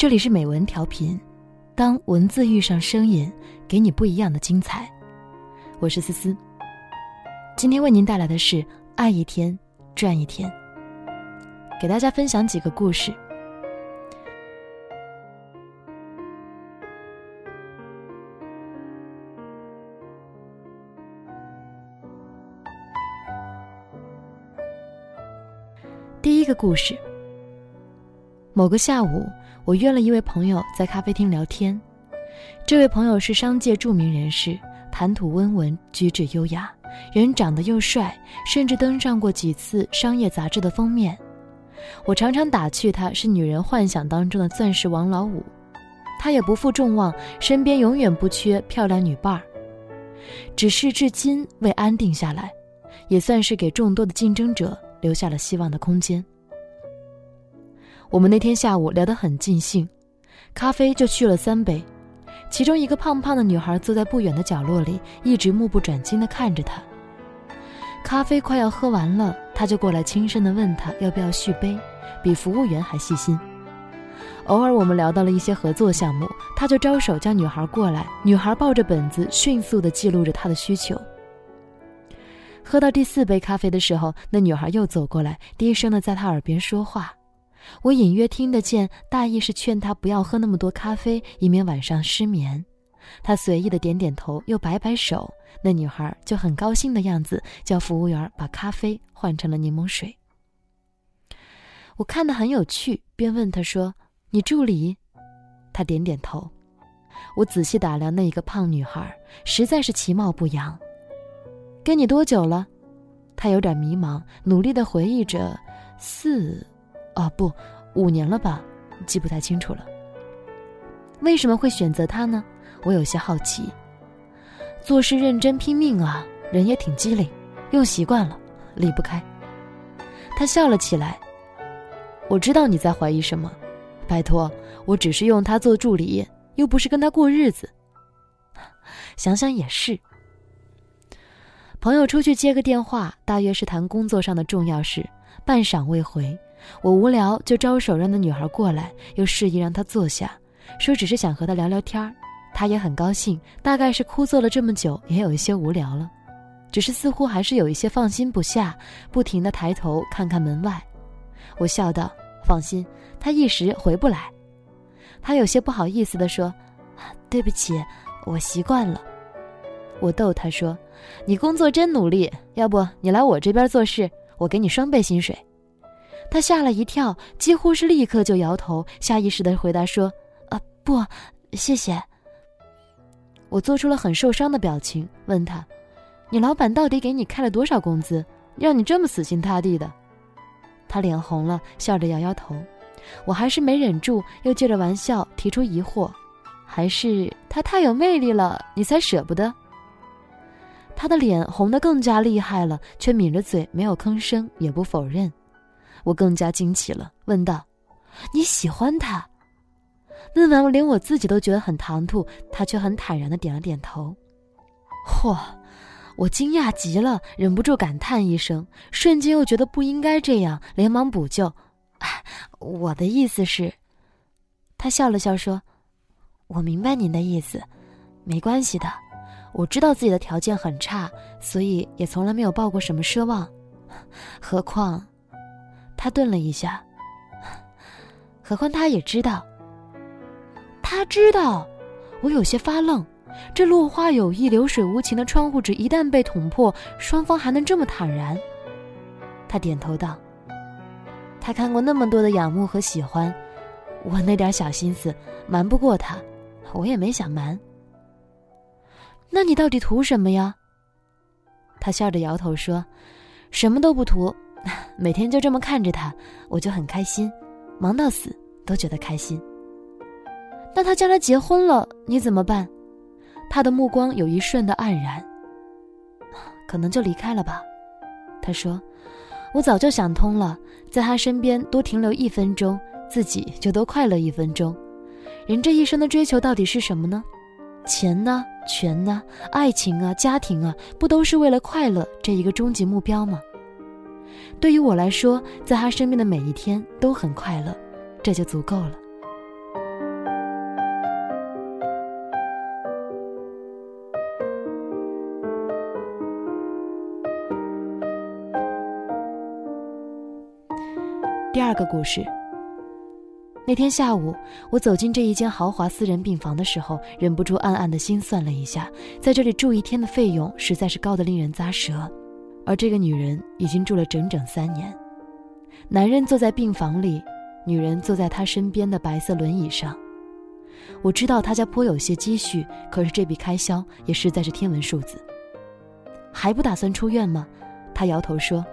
这里是美文调频，当文字遇上声音，给你不一样的精彩。我是思思，今天为您带来的是爱一天赚一天，给大家分享几个故事。第一个故事。某个下午，我约了一位朋友在咖啡厅聊天。这位朋友是商界著名人士，谈吐温文，举止优雅，人长得又帅，甚至登上过几次商业杂志的封面。我常常打趣他是女人幻想当中的钻石王老五。他也不负众望，身边永远不缺漂亮女伴儿。只是至今未安定下来，也算是给众多的竞争者。留下了希望的空间。我们那天下午聊得很尽兴，咖啡就续了三杯。其中一个胖胖的女孩坐在不远的角落里，一直目不转睛地看着他。咖啡快要喝完了，他就过来轻声地问他要不要续杯，比服务员还细心。偶尔我们聊到了一些合作项目，他就招手叫女孩过来，女孩抱着本子迅速地记录着他的需求。喝到第四杯咖啡的时候，那女孩又走过来，低声的在他耳边说话。我隐约听得见，大意是劝他不要喝那么多咖啡，以免晚上失眠。他随意的点点头，又摆摆手。那女孩就很高兴的样子，叫服务员把咖啡换成了柠檬水。我看得很有趣，便问他说：“你助理？”他点点头。我仔细打量那一个胖女孩，实在是其貌不扬。跟你多久了？他有点迷茫，努力的回忆着，四，哦不，五年了吧，记不太清楚了。为什么会选择他呢？我有些好奇。做事认真拼命啊，人也挺机灵，用习惯了，离不开。他笑了起来。我知道你在怀疑什么，拜托，我只是用他做助理，又不是跟他过日子。想想也是。朋友出去接个电话，大约是谈工作上的重要事，半晌未回。我无聊就招手让那女孩过来，又示意让她坐下，说只是想和她聊聊天儿。她也很高兴，大概是枯坐了这么久，也有一些无聊了，只是似乎还是有一些放心不下，不停地抬头看看门外。我笑道：“放心，他一时回不来。”他有些不好意思地说：“对不起，我习惯了。”我逗他说：“你工作真努力，要不你来我这边做事，我给你双倍薪水。”他吓了一跳，几乎是立刻就摇头，下意识的回答说：“啊，不，谢谢。”我做出了很受伤的表情，问他：“你老板到底给你开了多少工资，让你这么死心塌地的？”他脸红了，笑着摇摇头。我还是没忍住，又借着玩笑提出疑惑：“还是他太有魅力了，你才舍不得？”他的脸红得更加厉害了，却抿着嘴，没有吭声，也不否认。我更加惊奇了，问道：“你喜欢他？”问完，连我自己都觉得很唐突，他却很坦然的点了点头。嚯！我惊讶极了，忍不住感叹一声，瞬间又觉得不应该这样，连忙补救：“我的意思是……”他笑了笑说：“我明白您的意思，没关系的。”我知道自己的条件很差，所以也从来没有抱过什么奢望。何况，他顿了一下。何况他也知道。他知道，我有些发愣。这落花有意，流水无情的窗户纸一旦被捅破，双方还能这么坦然？他点头道：“他看过那么多的仰慕和喜欢，我那点小心思瞒不过他，我也没想瞒。”那你到底图什么呀？他笑着摇头说：“什么都不图，每天就这么看着他，我就很开心，忙到死都觉得开心。”那他将来结婚了，你怎么办？他的目光有一瞬的黯然。可能就离开了吧。他说：“我早就想通了，在他身边多停留一分钟，自己就多快乐一分钟。人这一生的追求到底是什么呢？”钱呢？权呢？爱情啊，家庭啊，不都是为了快乐这一个终极目标吗？对于我来说在他身边的每一天都很快乐这就足够了。第二个故事那天下午我走进这一间豪华私人病房的时候忍不住暗暗的心算了一下在这里住一天的费用实在是高的令人咂舌。而这个女人已经住了整整三年。男人坐在病房里，女人坐在他身边的白色轮椅上。我知道他家颇有些积蓄，可是这笔开销也实在是天文数字。还不打算出院吗？他摇头说：“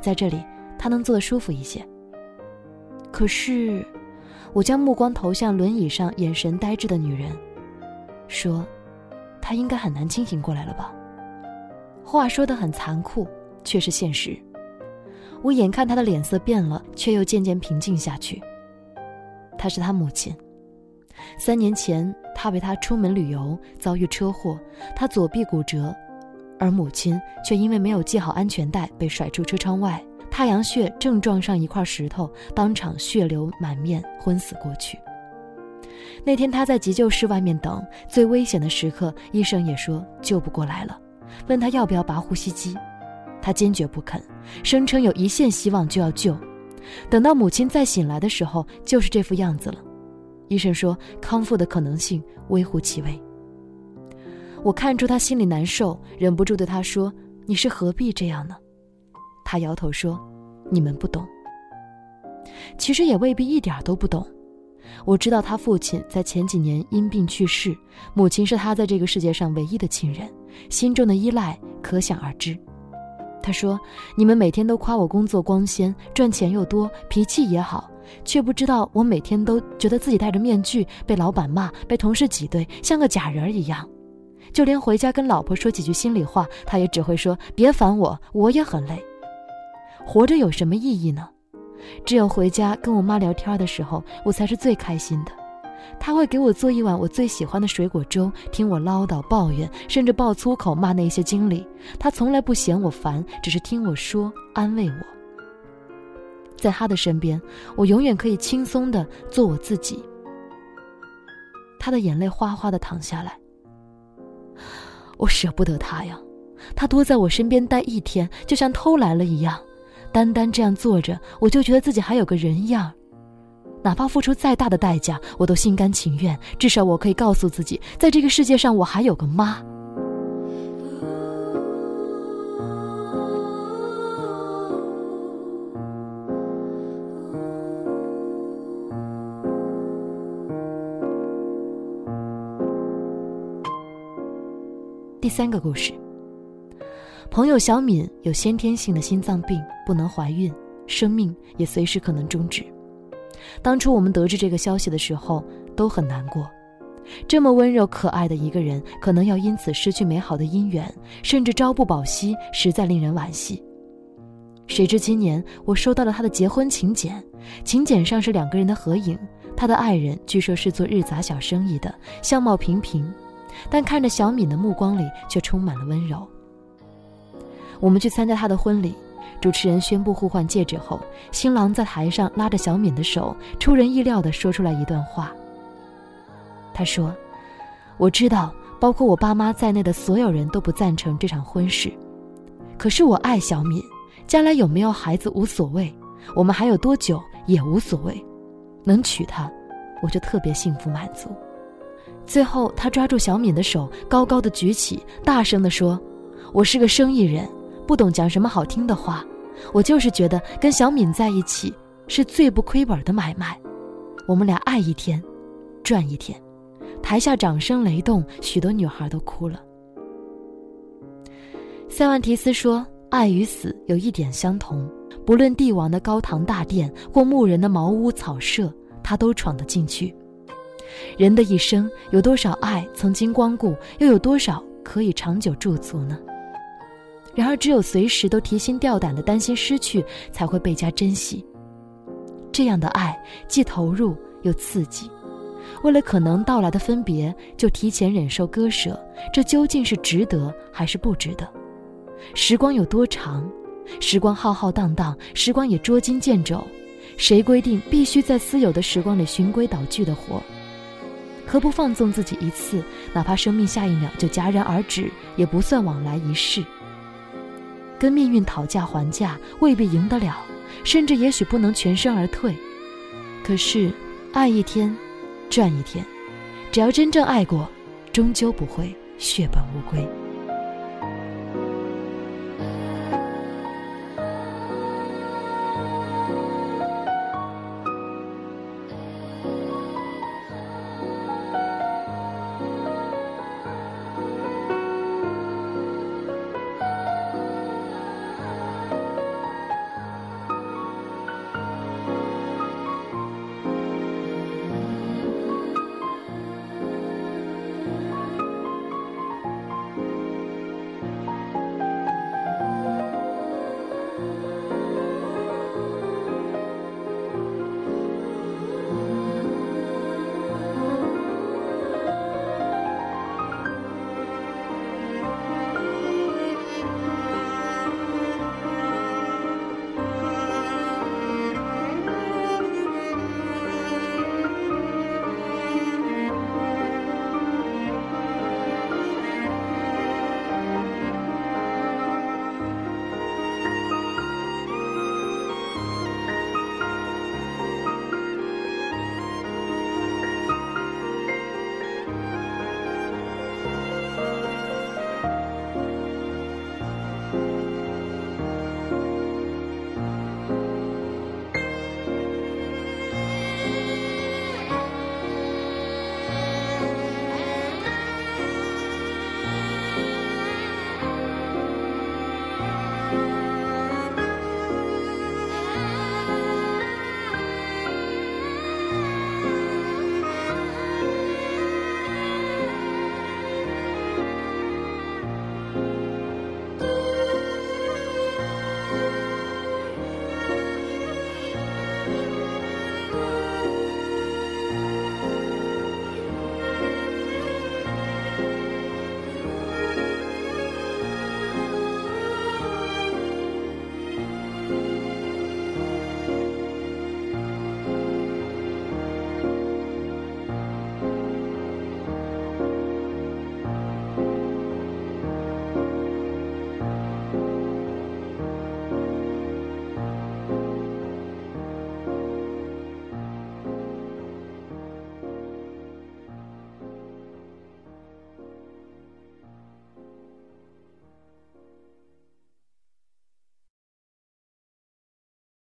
在这里，他能坐得舒服一些。”可是。我将目光投向轮椅上眼神呆滞的女人，说：“她应该很难清醒过来了吧？”话说得很残酷，却是现实。我眼看他的脸色变了，却又渐渐平静下去。他是他母亲。三年前，他陪他出门旅游，遭遇车祸，他左臂骨折，而母亲却因为没有系好安全带，被甩出车窗外。太阳穴正撞上一块石头，当场血流满面，昏死过去。那天他在急救室外面等，最危险的时刻，医生也说救不过来了，问他要不要拔呼吸机，他坚决不肯，声称有一线希望就要救。等到母亲再醒来的时候，就是这副样子了。医生说康复的可能性微乎其微。我看出他心里难受，忍不住对他说：“你是何必这样呢？”他摇头说：“你们不懂。其实也未必一点都不懂。我知道他父亲在前几年因病去世，母亲是他在这个世界上唯一的亲人，心中的依赖可想而知。”他说：“你们每天都夸我工作光鲜，赚钱又多，脾气也好，却不知道我每天都觉得自己戴着面具，被老板骂，被同事挤兑，像个假人一样。就连回家跟老婆说几句心里话，他也只会说：‘别烦我，我也很累。’”活着有什么意义呢？只有回家跟我妈聊天的时候，我才是最开心的。她会给我做一碗我最喜欢的水果粥，听我唠叨抱怨，甚至爆粗口骂那些经理。她从来不嫌我烦，只是听我说，安慰我。在她的身边，我永远可以轻松的做我自己。她的眼泪哗哗的淌下来，我舍不得她呀。她多在我身边待一天，就像偷来了一样。单单这样坐着，我就觉得自己还有个人样哪怕付出再大的代价，我都心甘情愿。至少我可以告诉自己，在这个世界上，我还有个妈。第三个故事。朋友小敏有先天性的心脏病，不能怀孕，生命也随时可能终止。当初我们得知这个消息的时候，都很难过。这么温柔可爱的一个人，可能要因此失去美好的姻缘，甚至朝不保夕，实在令人惋惜。谁知今年我收到了他的结婚请柬，请柬上是两个人的合影。他的爱人据说是做日杂小生意的，相貌平平，但看着小敏的目光里却充满了温柔。我们去参加他的婚礼，主持人宣布互换戒指后，新郎在台上拉着小敏的手，出人意料地说出来一段话。他说：“我知道，包括我爸妈在内的所有人都不赞成这场婚事，可是我爱小敏，将来有没有孩子无所谓，我们还有多久也无所谓，能娶她，我就特别幸福满足。”最后，他抓住小敏的手，高高的举起，大声地说：“我是个生意人。”不懂讲什么好听的话，我就是觉得跟小敏在一起是最不亏本的买卖。我们俩爱一天，赚一天。台下掌声雷动，许多女孩都哭了。塞万提斯说：“爱与死有一点相同，不论帝王的高堂大殿或牧人的茅屋草舍，他都闯得进去。人的一生有多少爱曾经光顾，又有多少可以长久驻足呢？”然而，只有随时都提心吊胆的担心失去，才会倍加珍惜。这样的爱既投入又刺激，为了可能到来的分别，就提前忍受割舍，这究竟是值得还是不值得？时光有多长？时光浩浩荡荡，时光也捉襟见肘。谁规定必须在私有的时光里循规蹈矩的活？何不放纵自己一次，哪怕生命下一秒就戛然而止，也不算往来一世。跟命运讨价还价未必赢得了，甚至也许不能全身而退。可是，爱一天，赚一天。只要真正爱过，终究不会血本无归。